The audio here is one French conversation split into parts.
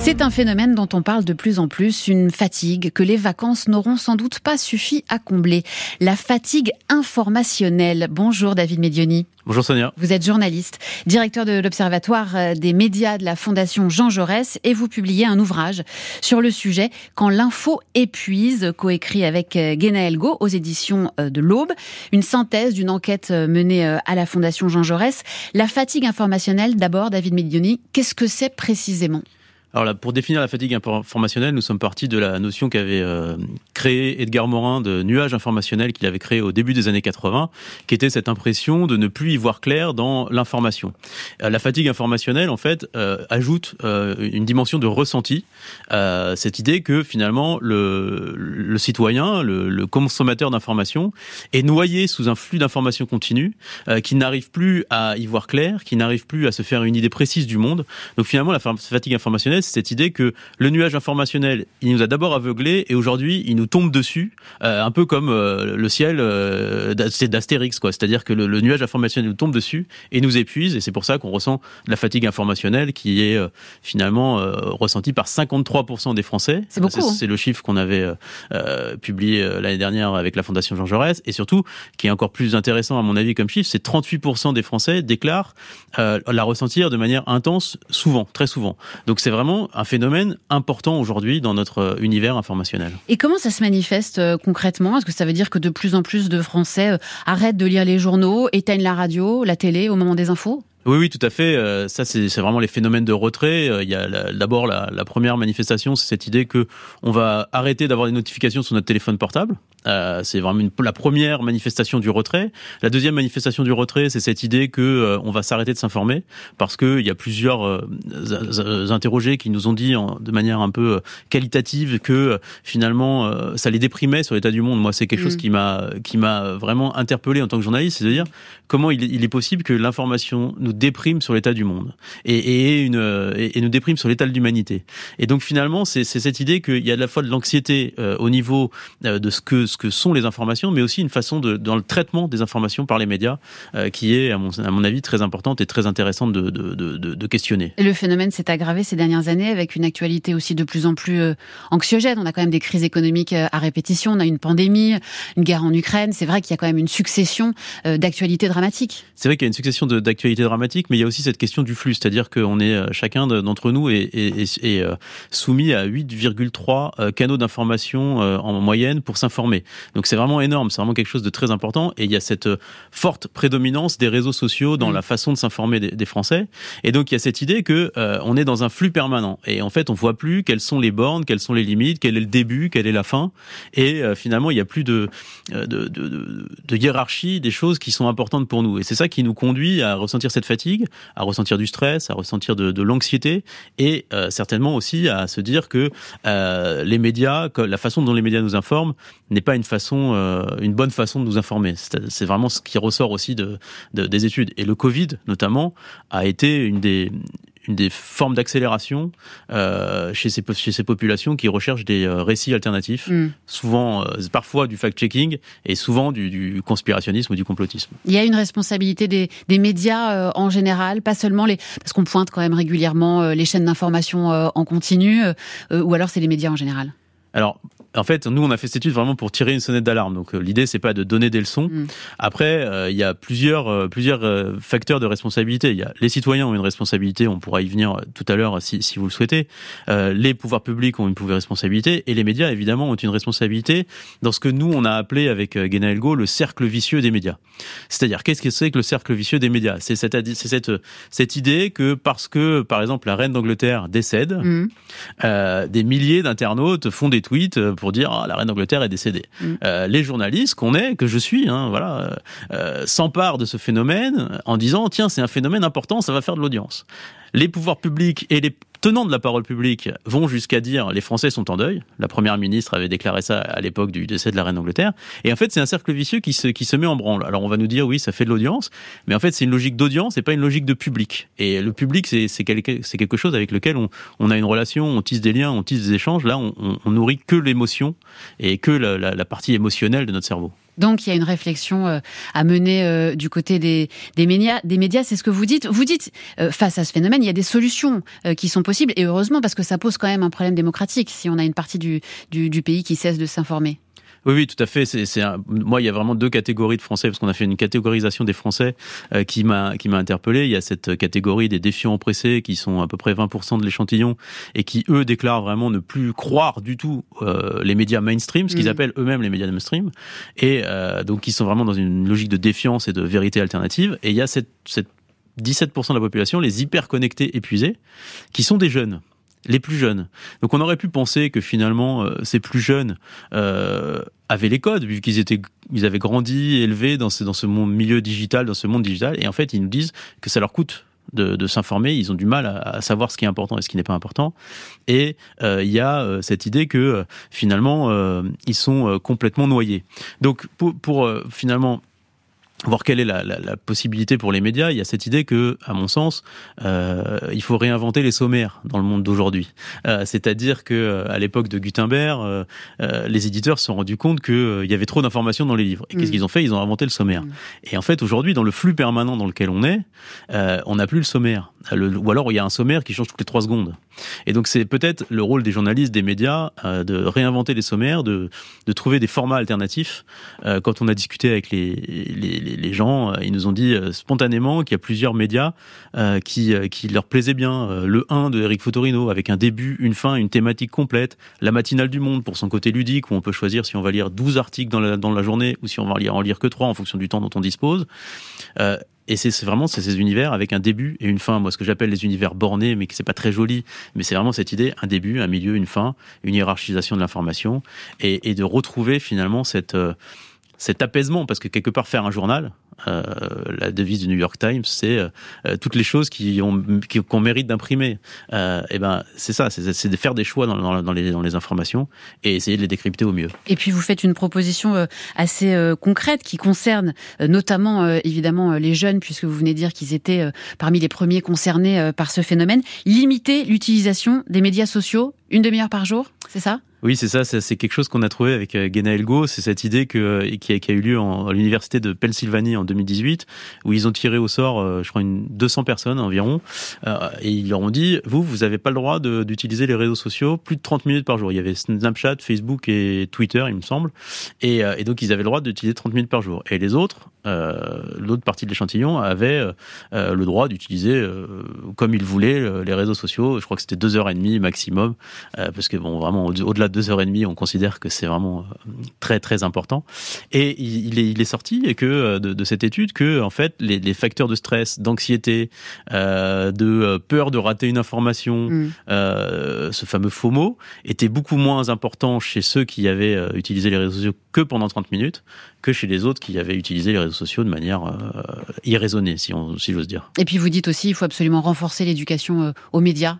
C'est un phénomène dont on parle de plus en plus, une fatigue que les vacances n'auront sans doute pas suffi à combler. La fatigue informationnelle. Bonjour David Medioni. Bonjour Sonia. Vous êtes journaliste, directeur de l'Observatoire euh, des médias de la Fondation Jean Jaurès et vous publiez un ouvrage sur le sujet Quand l'info épuise, coécrit avec euh, Guénaël Go aux éditions euh, de l'Aube. Une synthèse d'une enquête menée à la Fondation Jean Jaurès. La fatigue informationnelle, d'abord, David Medioni, qu'est-ce que c'est précisément? Alors là, pour définir la fatigue informationnelle, nous sommes partis de la notion qu'avait euh, créée Edgar Morin de nuage informationnel qu'il avait créé au début des années 80, qui était cette impression de ne plus y voir clair dans l'information. Euh, la fatigue informationnelle, en fait, euh, ajoute une dimension de ressenti, cette idée que finalement le, citoyen, le, le consommateur d'informations, est noyé sous un flux d'informations continue, qui n'arrive plus à y voir clair, qui n'arrive plus à se faire une idée précise du monde. Donc finalement, la fatigue informationnelle c'est cette idée que le nuage informationnel, il nous a d'abord aveuglés et aujourd'hui, il nous tombe dessus, euh, un peu comme euh, le ciel euh, d'Astérix, quoi. C'est-à-dire que le, nuage informationnel nous tombe dessus et nous épuise, et c'est pour ça qu'on ressent la fatigue informationnelle qui est finalement ressentie par 53% des Français. C'est beaucoup. Hein. C'est le chiffre qu'on avait publié l'année dernière avec la Fondation Jean Jaurès, et surtout, qui est encore plus intéressant à mon avis comme chiffre, c'est 38% des Français déclarent la ressentir de manière intense, souvent, très souvent. Donc c'est vraiment un phénomène important aujourd'hui dans notre euh, univers informationnel. Et comment ça se manifeste euh, concrètement? Est-ce que ça veut dire que de plus en plus de Français euh, arrêtent de lire les journaux, éteignent la radio, la télé au moment des infos? Oui, oui, tout à fait. ça, c'est vraiment les phénomènes de retrait. Il y a d'abord la, la, première manifestation, c'est cette idée que on va arrêter d'avoir des notifications sur notre téléphone portable. Euh, c'est vraiment une, la première manifestation du retrait. La deuxième manifestation du retrait, c'est cette idée que euh, on va s'arrêter de s'informer parce qu'il y a plusieurs euh, interrogés qui nous ont dit de manière un peu qualitative que finalement ça les déprimait sur l'état du monde. Moi, c'est quelque chose mm. qui m'a qui m'a vraiment interpellé en tant que journaliste, c'est-à-dire comment il, il, est possible que l'information nous déprime sur l'état du monde et, et, une, et, nous déprime sur l'état de l'humanité. Et donc finalement, c'est cette idée qu'il y a à la fois de l'anxiété au niveau de ce que ce que sont les informations, mais aussi une façon de, dans le traitement des informations par les médias, euh, qui est, à mon, à mon, avis, très importante et très intéressante de, de, de questionner. Et le phénomène s'est aggravé ces dernières années avec une actualité aussi de plus en plus euh, anxiogène. On a quand même des crises économiques euh, à répétition, on a une pandémie, une guerre en Ukraine. C'est vrai qu'il y a quand même une succession d'actualités dramatiques. C'est vrai qu'il y a une succession d'actualités dramatiques, mais il y a aussi cette question du flux, c'est-à-dire qu'on est chacun d'entre nous est, est, est, soumis à 8,3 canaux d'information en moyenne pour s'informer. Donc c'est vraiment énorme, c'est vraiment quelque chose de très important. Et il y a cette euh, forte prédominance des réseaux sociaux dans mm. la façon de s'informer des, Français. Et donc il y a cette idée que euh, on est dans un flux permanent. Et en fait, on voit plus quelles sont les bornes, quelles sont les limites, quel est le début, quelle est la fin. Et euh, finalement, il n'y a plus de de, de, de, de, hiérarchie des choses qui sont importantes pour nous. Et c'est ça qui nous conduit à ressentir cette fatigue, à ressentir du stress, à ressentir de, de l'anxiété et certainement aussi à se dire que les médias, la façon dont les médias nous informent n'est pas une façon, euh, une bonne façon de nous informer. C'est vraiment ce qui ressort aussi de, des études. Et le Covid, notamment, a été une des, une des formes d'accélération euh, chez, ces, chez ces populations qui recherchent des euh, récits alternatifs, mm. souvent, parfois du fact-checking et souvent du, conspirationnisme ou du complotisme. Il y a une responsabilité des, des médias en général, pas seulement les, parce qu'on pointe quand même régulièrement les chaînes d'information en continu, ou alors c'est les médias en général. Alors, en fait, nous, on a fait cette étude vraiment pour tirer une sonnette d'alarme. Donc, euh, l'idée, c'est pas de donner des leçons. Mm. Après, euh, il y a plusieurs, euh, plusieurs facteurs de responsabilité. Il y a les citoyens ont une responsabilité. On pourra y venir tout à l'heure si, si, vous le souhaitez. les pouvoirs publics ont une responsabilité et les médias, évidemment, ont une responsabilité dans ce que nous, on a appelé avec Guéna Elgo le cercle vicieux des médias. C'est-à-dire, qu'est-ce que c'est que le cercle vicieux des médias? C'est cette, cette, cette idée que parce que, par exemple, la reine d'Angleterre décède, mm. des milliers d'internautes font des tweets pour dire ah, la reine d'Angleterre est décédée. Mm. Euh, les journalistes qu'on est, que je suis, hein, voilà, euh, s'emparent de ce phénomène en disant tiens c'est un phénomène important, ça va faire de l'audience. Les pouvoirs publics et les tenants de la parole publique vont jusqu'à dire les Français sont en deuil. La première ministre avait déclaré ça à l'époque du décès de la reine d'Angleterre. Et en fait, c'est un cercle vicieux qui se, qui se met en branle. Alors on va nous dire oui, ça fait de l'audience, mais en fait, c'est une logique d'audience et pas une logique de public. Et le public, c'est quelque, quelque chose avec lequel on, on, a une relation, on tisse des liens, on tisse des échanges. Là, on, on, nourrit que l'émotion et que la, partie émotionnelle de notre cerveau. Donc il y a une réflexion à mener du côté des, des médias. C'est ce que vous dites. Vous dites face à ce phénomène, il y a des solutions qui sont possibles et heureusement parce que ça pose quand même un problème démocratique si on a une partie du pays qui cesse de s'informer. Oui, oui, tout à fait. C'est, moi, il y a vraiment deux catégories de Français parce qu'on a fait une catégorisation des Français euh, qui m'a qui m'a interpellé. Il y a cette catégorie des défiants oppressés qui sont à peu près 20% de l'échantillon et qui eux déclarent vraiment ne plus croire du tout euh, les médias mainstream, ce qu'ils mmh. appellent eux-mêmes les médias mainstream, et euh, donc ils sont vraiment dans une logique de défiance et de vérité alternative. Et il y a cette, cette 17% de la population, les hyper connectés épuisés, qui sont des jeunes les plus jeunes. Donc on aurait pu penser que finalement euh, ces plus jeunes euh, avaient les codes vu qu'ils étaient ils avaient grandi, élevés dans ce dans ce monde milieu digital, dans ce monde digital et en fait ils nous disent que ça leur coûte de, s'informer, ils ont du mal à, savoir ce qui est important et ce qui n'est pas important. Et euh, il y a cette idée que finalement ils sont complètement noyés. Donc pour, pour finalement voir quelle est la, la, la, possibilité pour les médias, il y a cette idée que, à mon sens, euh, il faut réinventer les sommaires dans le monde d'aujourd'hui. Euh, C'est-à-dire que euh, à l'époque de Gutenberg, euh, euh, les éditeurs se sont rendus compte qu'il y avait trop d'informations dans les livres. Et qu'est-ce mm. qu'ils ont fait? Ils ont inventé le sommaire. Mm. Et en fait, aujourd'hui, dans le flux permanent dans lequel on est, on n'a plus le sommaire. Le, ou alors il y a un sommaire qui change toutes les trois secondes. Et donc c'est peut-être le rôle des journalistes, des médias, de réinventer les sommaires, de, de trouver des formats alternatifs. quand on a discuté avec les, les les, gens, euh, ils nous ont dit euh, spontanément qu'il y a plusieurs médias euh, qui, qui leur plaisaient bien. Le 1 de Eric Fotorino, avec un début, une fin, une thématique complète. La matinale du monde, pour son côté ludique, où on peut choisir si on va lire 12 articles dans la, dans la journée ou si on va lire, en lire que 3 en fonction du temps dont on dispose. Et c'est vraiment ces univers avec un début et une fin. Moi, ce que j'appelle les univers bornés, mais qui c'est pas très joli, mais c'est vraiment cette idée un début, un milieu, une fin, une hiérarchisation de l'information, et, et, de retrouver finalement cette cet apaisement, parce que quelque part faire un journal, euh, la devise du New York Times, c'est euh, euh, toutes les choses qui ont qu'on mérite d'imprimer. et ben c'est ça, c'est de faire des choix dans, dans, les, dans les informations et essayer de les décrypter au mieux. Et puis vous faites une proposition assez concrète qui concerne notamment évidemment les jeunes, puisque vous venez de dire qu'ils étaient parmi les premiers concernés par ce phénomène. Limiter l'utilisation des médias sociaux une demi-heure par jour, c'est ça? Oui, c'est ça. C'est quelque chose qu'on a trouvé avec euh, Genaël Go. C'est cette idée euh, qui, a, eu lieu en, à l'université de Pennsylvanie en 2018, où ils ont tiré au sort, euh, je crois, une 200 personnes environ, et ils leur ont dit vous, vous n'avez pas le droit d'utiliser les réseaux sociaux plus de 30 minutes par jour. Il y avait Snapchat, Facebook et Twitter, il me semble, et, donc ils avaient le droit d'utiliser 30 minutes par jour. Et les autres, l'autre partie de l'échantillon, avaient le droit d'utiliser comme ils voulaient les réseaux sociaux. Je crois que c'était deux heures et demie maximum, parce que bon, vraiment au-delà deux heures et demie, on considère que c'est vraiment euh, très très important. Et il est, il est sorti et que euh, de, cette étude que en fait les, les facteurs de stress, d'anxiété, euh, de peur de rater une information, mm. euh, ce fameux FOMO, étaient beaucoup moins importants chez ceux qui avaient utilisé les réseaux sociaux que pendant 30 minutes que chez les autres qui avaient utilisé les réseaux sociaux de manière irraisonnée, si, on, si j'ose dire. Et puis vous dites aussi, il faut absolument renforcer l'éducation aux médias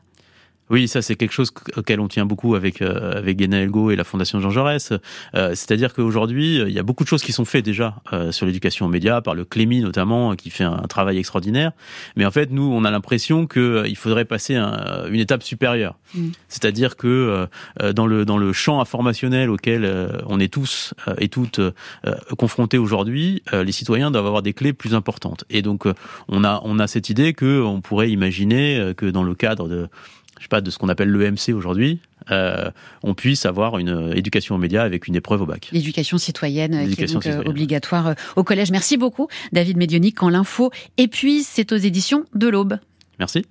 oui, ça c'est quelque chose auquel on tient beaucoup avec euh, avec Guéna Elgo et la Fondation Jean Jaurès. Euh, C'est-à-dire qu'aujourd'hui, il y a beaucoup de choses qui sont faites déjà euh, sur l'éducation aux médias, par le Clémy notamment, qui fait un, travail extraordinaire. Mais en fait, nous, on a l'impression qu'il euh, faudrait passer un, une étape supérieure. Mm. C'est-à-dire que dans le dans le champ informationnel auquel on est tous et toutes confrontés aujourd'hui, les citoyens doivent avoir des clés plus importantes. Et donc, on a on a cette idée que on pourrait imaginer que dans le cadre de je sais pas, de ce qu'on appelle l'EMC aujourd'hui, euh, on puisse avoir une éducation aux médias avec une épreuve au bac. L'éducation citoyenne qui est donc euh, obligatoire euh, au collège. Merci beaucoup, David Médionic. Quand l'info épuise, c'est aux éditions de l'Aube. Merci.